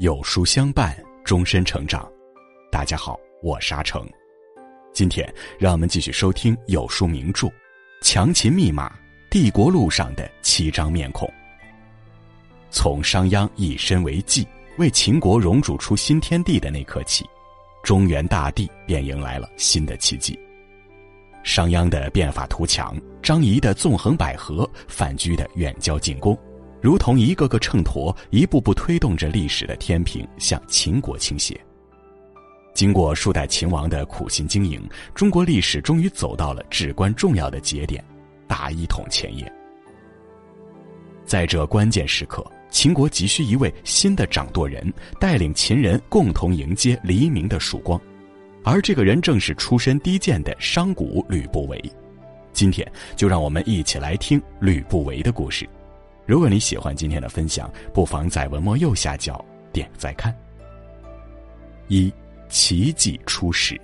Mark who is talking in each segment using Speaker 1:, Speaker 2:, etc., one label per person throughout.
Speaker 1: 有书相伴，终身成长。大家好，我沙成。今天让我们继续收听有书名著《强秦密码：帝国路上的七张面孔》。从商鞅以身为祭，为秦国荣主出新天地的那刻起，中原大地便迎来了新的奇迹。商鞅的变法图强，张仪的纵横捭阖，范雎的远交近攻。如同一个个秤砣，一步步推动着历史的天平向秦国倾斜。经过数代秦王的苦心经营，中国历史终于走到了至关重要的节点——大一统前夜。在这关键时刻，秦国急需一位新的掌舵人，带领秦人共同迎接黎明的曙光。而这个人正是出身低贱的商贾吕不韦。今天就让我们一起来听吕不韦的故事。如果你喜欢今天的分享，不妨在文末右下角点再看。一奇迹初始。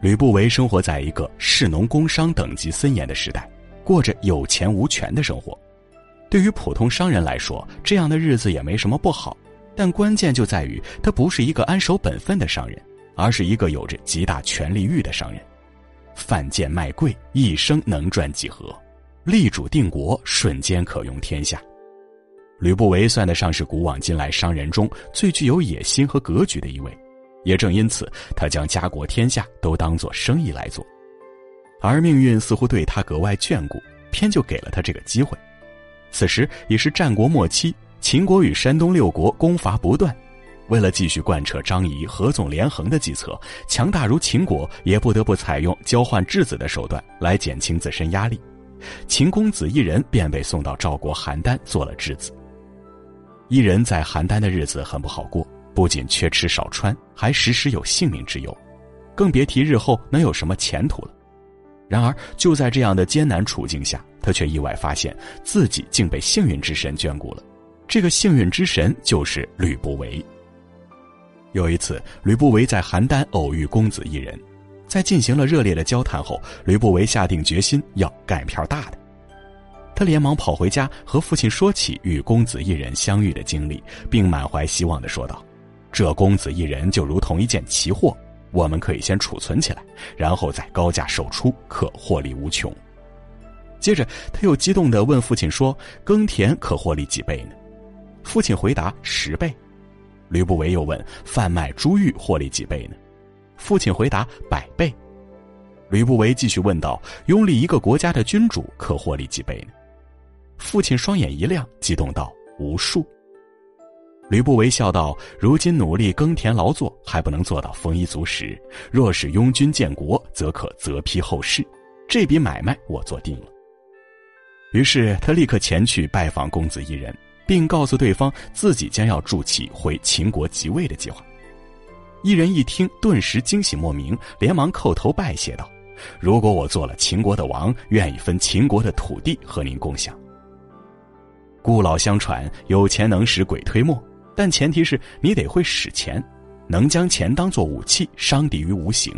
Speaker 1: 吕不韦生活在一个士农工商等级森严的时代，过着有钱无权的生活。对于普通商人来说，这样的日子也没什么不好。但关键就在于他不是一个安守本分的商人，而是一个有着极大权力欲的商人，贩贱卖贵，一生能赚几何。立主定国，瞬间可用天下。吕不韦算得上是古往今来商人中最具有野心和格局的一位，也正因此，他将家国天下都当作生意来做。而命运似乎对他格外眷顾，偏就给了他这个机会。此时已是战国末期，秦国与山东六国攻伐不断，为了继续贯彻张仪合纵连横的计策，强大如秦国也不得不采用交换质子的手段来减轻自身压力。秦公子一人便被送到赵国邯郸做了质子。一人在邯郸的日子很不好过，不仅缺吃少穿，还时时有性命之忧，更别提日后能有什么前途了。然而就在这样的艰难处境下，他却意外发现自己竟被幸运之神眷顾了。这个幸运之神就是吕不韦。有一次，吕不韦在邯郸偶遇公子一人。在进行了热烈的交谈后，吕不韦下定决心要干一票大的。他连忙跑回家和父亲说起与公子一人相遇的经历，并满怀希望地说道：“这公子一人就如同一件奇货，我们可以先储存起来，然后再高价售出，可获利无穷。”接着，他又激动地问父亲说：“耕田可获利几倍呢？”父亲回答：“十倍。”吕不韦又问：“贩卖珠玉获利几倍呢？”父亲回答：“百倍。”吕不韦继续问道：“拥立一个国家的君主，可获利几倍呢？”父亲双眼一亮，激动道：“无数。”吕不韦笑道：“如今努力耕田劳作，还不能做到丰衣足食。若是拥军建国，则可择批后事。这笔买卖我做定了。”于是他立刻前去拜访公子一人，并告诉对方自己将要筑起回秦国即位的计划。一人一听，顿时惊喜莫名，连忙叩头拜谢道：“如果我做了秦国的王，愿意分秦国的土地和您共享。”故老相传，有钱能使鬼推磨，但前提是你得会使钱，能将钱当作武器，伤敌于无形。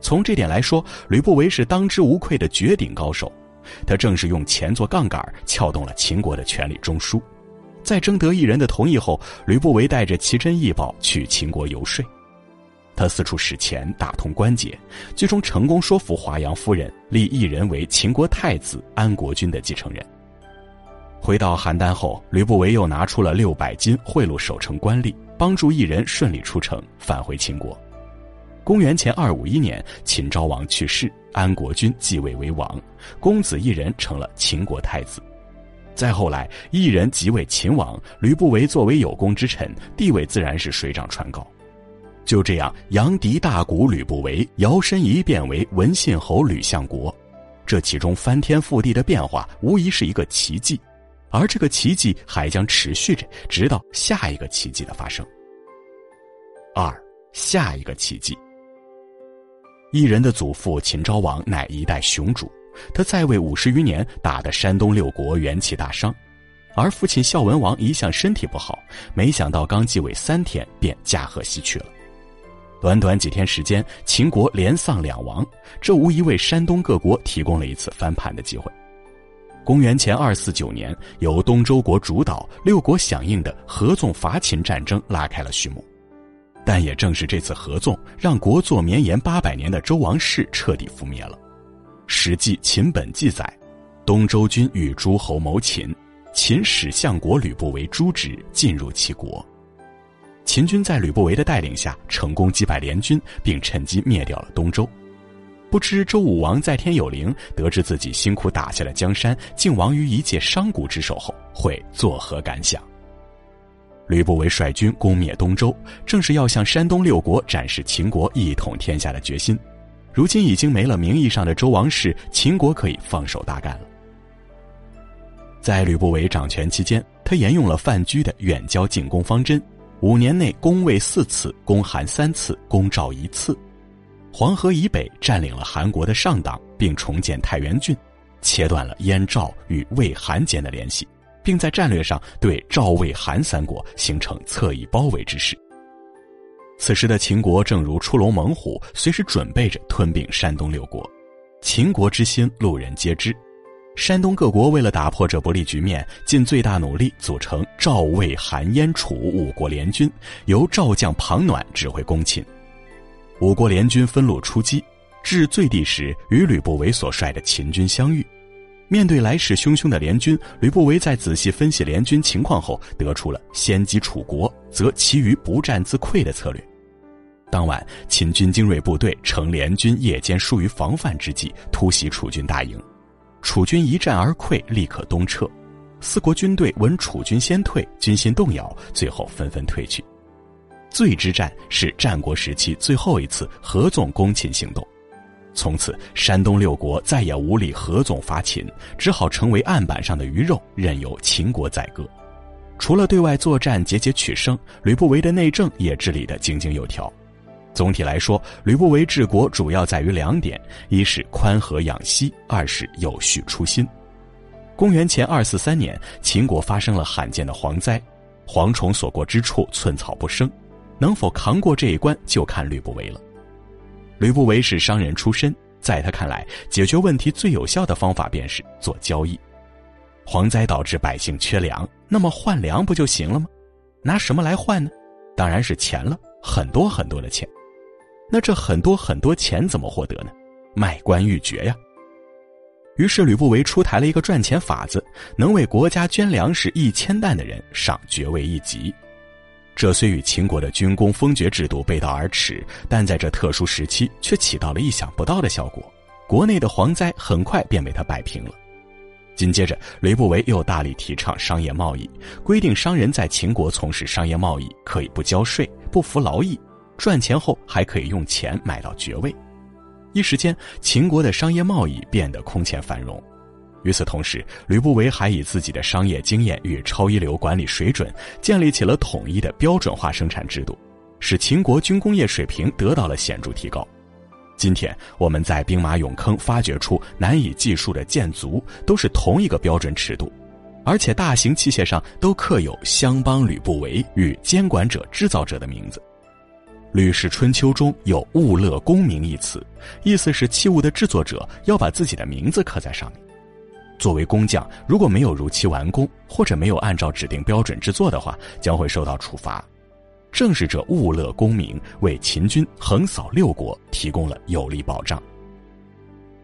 Speaker 1: 从这点来说，吕不韦是当之无愧的绝顶高手。他正是用钱做杠杆，撬动了秦国的权力中枢。在征得一人的同意后，吕不韦带着奇珍异宝去秦国游说。他四处使钱，打通关节，最终成功说服华阳夫人立异人为秦国太子安国君的继承人。回到邯郸后，吕不韦又拿出了六百金贿赂守城官吏，帮助异人顺利出城，返回秦国。公元前二五一年，秦昭王去世，安国君继位为王，公子异人成了秦国太子。再后来，异人即位秦王，吕不韦作为有功之臣，地位自然是水涨船高。就这样，杨迪大鼓吕不韦摇身一变为文信侯吕相国，这其中翻天覆地的变化，无疑是一个奇迹，而这个奇迹还将持续着，直到下一个奇迹的发生。二，下一个奇迹。异人的祖父秦昭王乃一代雄主，他在位五十余年，打得山东六国元气大伤，而父亲孝文王一向身体不好，没想到刚继位三天便驾鹤西去了。短短几天时间，秦国连丧两王，这无疑为山东各国提供了一次翻盘的机会。公元前二四九年，由东周国主导、六国响应的合纵伐秦战争拉开了序幕。但也正是这次合纵，让国祚绵延八百年的周王室彻底覆灭了。《史记·秦本》记载，东周军与诸侯谋秦，秦使相国吕不韦诛之，进入其国。秦军在吕不韦的带领下，成功击败联军，并趁机灭掉了东周。不知周武王在天有灵，得知自己辛苦打下了江山竟亡于一介商贾之手后，会作何感想？吕不韦率军攻灭东周，正是要向山东六国展示秦国一统天下的决心。如今已经没了名义上的周王室，秦国可以放手大干了。在吕不韦掌权期间，他沿用了范雎的远交近攻方针，五年内攻魏四次，攻韩三次，攻赵一次。黄河以北占领了韩国的上党，并重建太原郡，切断了燕赵与魏韩间的联系。并在战略上对赵、魏、韩三国形成侧翼包围之势。此时的秦国正如出笼猛虎，随时准备着吞并山东六国。秦国之心，路人皆知。山东各国为了打破这不利局面，尽最大努力组成赵、魏、韩、燕、楚五国联军，由赵将庞暖指挥攻秦。五国联军分路出击，至最地时与吕不韦所率的秦军相遇。面对来势汹汹的联军，吕不韦在仔细分析联军情况后，得出了先击楚国，则其余不战自溃的策略。当晚，秦军精锐部队乘联军夜间疏于防范之际，突袭楚军大营，楚军一战而溃，立刻东撤。四国军队闻楚军先退，军心动摇，最后纷纷退去。醉之战是战国时期最后一次合纵攻秦行动。从此，山东六国再也无力合纵伐秦，只好成为案板上的鱼肉，任由秦国宰割。除了对外作战节节取胜，吕不韦的内政也治理得井井有条。总体来说，吕不韦治国主要在于两点：一是宽和养息，二是有序初心。公元前二四三年，秦国发生了罕见的蝗灾，蝗虫所过之处，寸草不生。能否扛过这一关，就看吕不韦了。吕不韦是商人出身，在他看来，解决问题最有效的方法便是做交易。蝗灾导致百姓缺粮，那么换粮不就行了吗？拿什么来换呢？当然是钱了，很多很多的钱。那这很多很多钱怎么获得呢？卖官鬻爵呀。于是吕不韦出台了一个赚钱法子：能为国家捐粮食一千担的人，赏爵位一级。这虽与秦国的军功封爵制度背道而驰，但在这特殊时期却起到了意想不到的效果。国内的蝗灾很快便被他摆平了。紧接着，吕不韦又大力提倡商业贸易，规定商人在秦国从事商业贸易可以不交税、不服劳役，赚钱后还可以用钱买到爵位。一时间，秦国的商业贸易变得空前繁荣。与此同时，吕不韦还以自己的商业经验与超一流管理水准，建立起了统一的标准化生产制度，使秦国军工业水平得到了显著提高。今天我们在兵马俑坑发掘出难以计数的箭足，都是同一个标准尺度，而且大型器械上都刻有“相邦吕不韦”与“监管者、制造者”的名字。《吕氏春秋》中有“物勒功名”一词，意思是器物的制作者要把自己的名字刻在上面。作为工匠，如果没有如期完工，或者没有按照指定标准制作的话，将会受到处罚。正是这物勒功名，为秦军横扫六国提供了有力保障。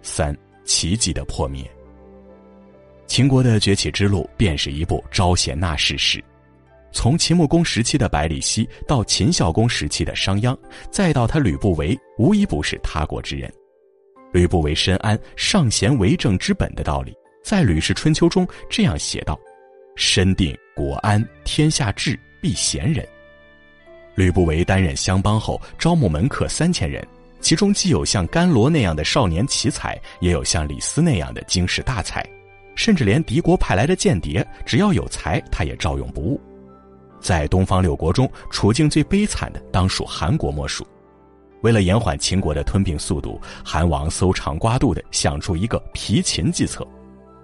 Speaker 1: 三奇迹的破灭。秦国的崛起之路，便是一部招贤纳士史。从秦穆公时期的百里奚，到秦孝公时期的商鞅，再到他吕不韦，无一不是他国之人。吕不韦深谙尚贤为政之本的道理。在《吕氏春秋》中这样写道：“身定国安，天下治，必贤人。”吕不韦担任相邦后，招募门客三千人，其中既有像甘罗那样的少年奇才，也有像李斯那样的经世大才，甚至连敌国派来的间谍，只要有才，他也照用不误。在东方六国中，处境最悲惨的当属韩国莫属。为了延缓秦国的吞并速度，韩王搜肠刮肚地想出一个疲秦计策。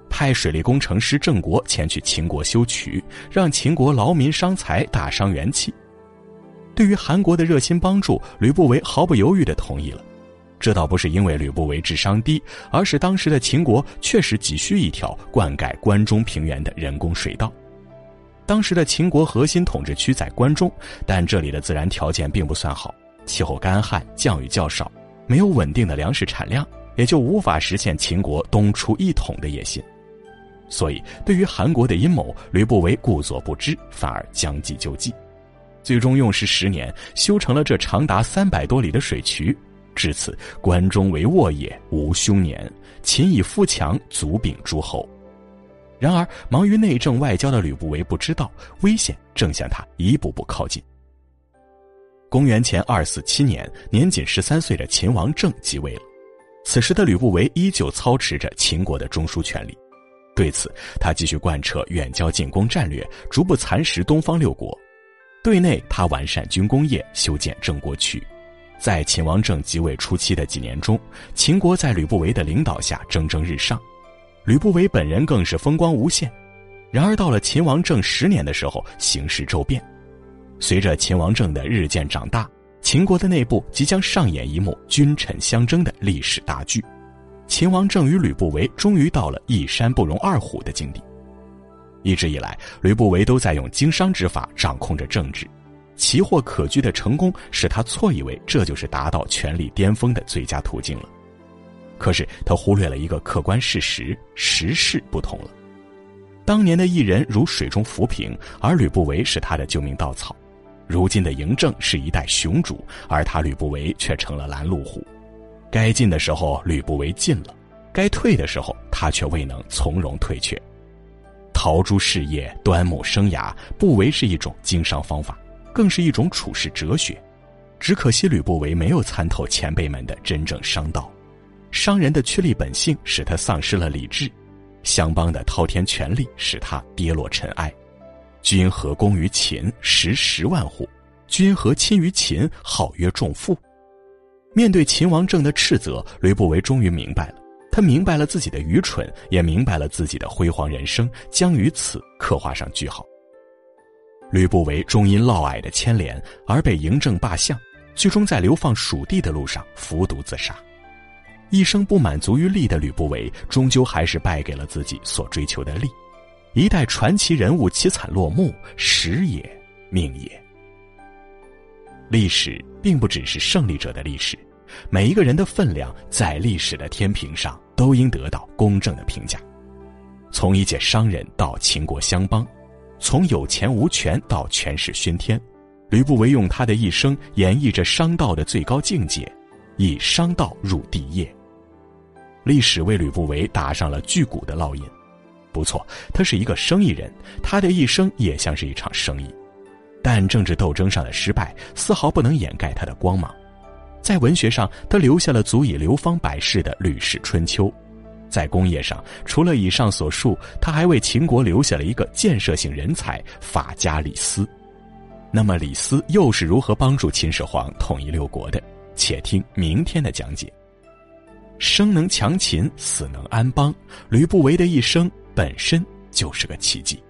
Speaker 1: 派水利工程师郑国前去秦国修渠，让秦国劳民伤财，大伤元气。对于韩国的热心帮助，吕不韦毫不犹豫地同意了。这倒不是因为吕不韦智商低，而是当时的秦国确实急需一条灌溉关中平原的人工水道。当时的秦国核心统治区在关中，但这里的自然条件并不算好，气候干旱，降雨较少，没有稳定的粮食产量，也就无法实现秦国东出一统的野心。所以，对于韩国的阴谋，吕不韦故作不知，反而将计就计，最终用时十年修成了这长达三百多里的水渠。至此，关中为沃野，无凶年。秦以富强，足秉诸侯。然而，忙于内政外交的吕不韦不知道，危险正向他一步步靠近。公元前二四七年，年仅十三岁的秦王政即位了。此时的吕不韦依旧操持着秦国的中枢权力。对此，他继续贯彻远交近攻战略，逐步蚕食东方六国。对内，他完善军工业，修建郑国渠。在秦王政即位初期的几年中，秦国在吕不韦的领导下蒸蒸日上，吕不韦本人更是风光无限。然而到了秦王政十年的时候，形势骤变。随着秦王政的日渐长大，秦国的内部即将上演一幕君臣相争的历史大剧。秦王政与吕不韦终于到了一山不容二虎的境地。一直以来，吕不韦都在用经商之法掌控着政治。奇货可居的成功使他错以为这就是达到权力巅峰的最佳途径了，可是他忽略了一个客观事实：时势不同了。当年的异人如水中浮萍，而吕不韦是他的救命稻草；如今的嬴政是一代雄主，而他吕不韦却成了拦路虎。该进的时候吕不韦进了，该退的时候他却未能从容退却。陶朱事业、端木生涯，不为是一种经商方法。更是一种处世哲学，只可惜吕不韦没有参透前辈们的真正商道，商人的趋利本性使他丧失了理智，相邦的滔天权力使他跌落尘埃。君何功于秦，食十万户；君何亲于秦，号曰仲父。面对秦王政的斥责，吕不韦终于明白了，他明白了自己的愚蠢，也明白了自己的辉煌人生将于此刻画上句号。吕不韦终因嫪毐的牵连而被嬴政罢相，最终在流放蜀地的路上服毒自杀。一生不满足于利的吕不韦，终究还是败给了自己所追求的利。一代传奇人物凄惨落幕，时也，命也。历史并不只是胜利者的历史，每一个人的分量在历史的天平上都应得到公正的评价。从一介商人到秦国相邦。从有钱无权到权势熏天，吕不韦用他的一生演绎着商道的最高境界，以商道入帝业。历史为吕不韦打上了巨骨的烙印。不错，他是一个生意人，他的一生也像是一场生意。但政治斗争上的失败丝毫不能掩盖他的光芒。在文学上，他留下了足以流芳百世的《吕氏春秋》。在工业上，除了以上所述，他还为秦国留下了一个建设性人才——法家李斯。那么，李斯又是如何帮助秦始皇统一六国的？且听明天的讲解。生能强秦，死能安邦。吕不韦的一生本身就是个奇迹。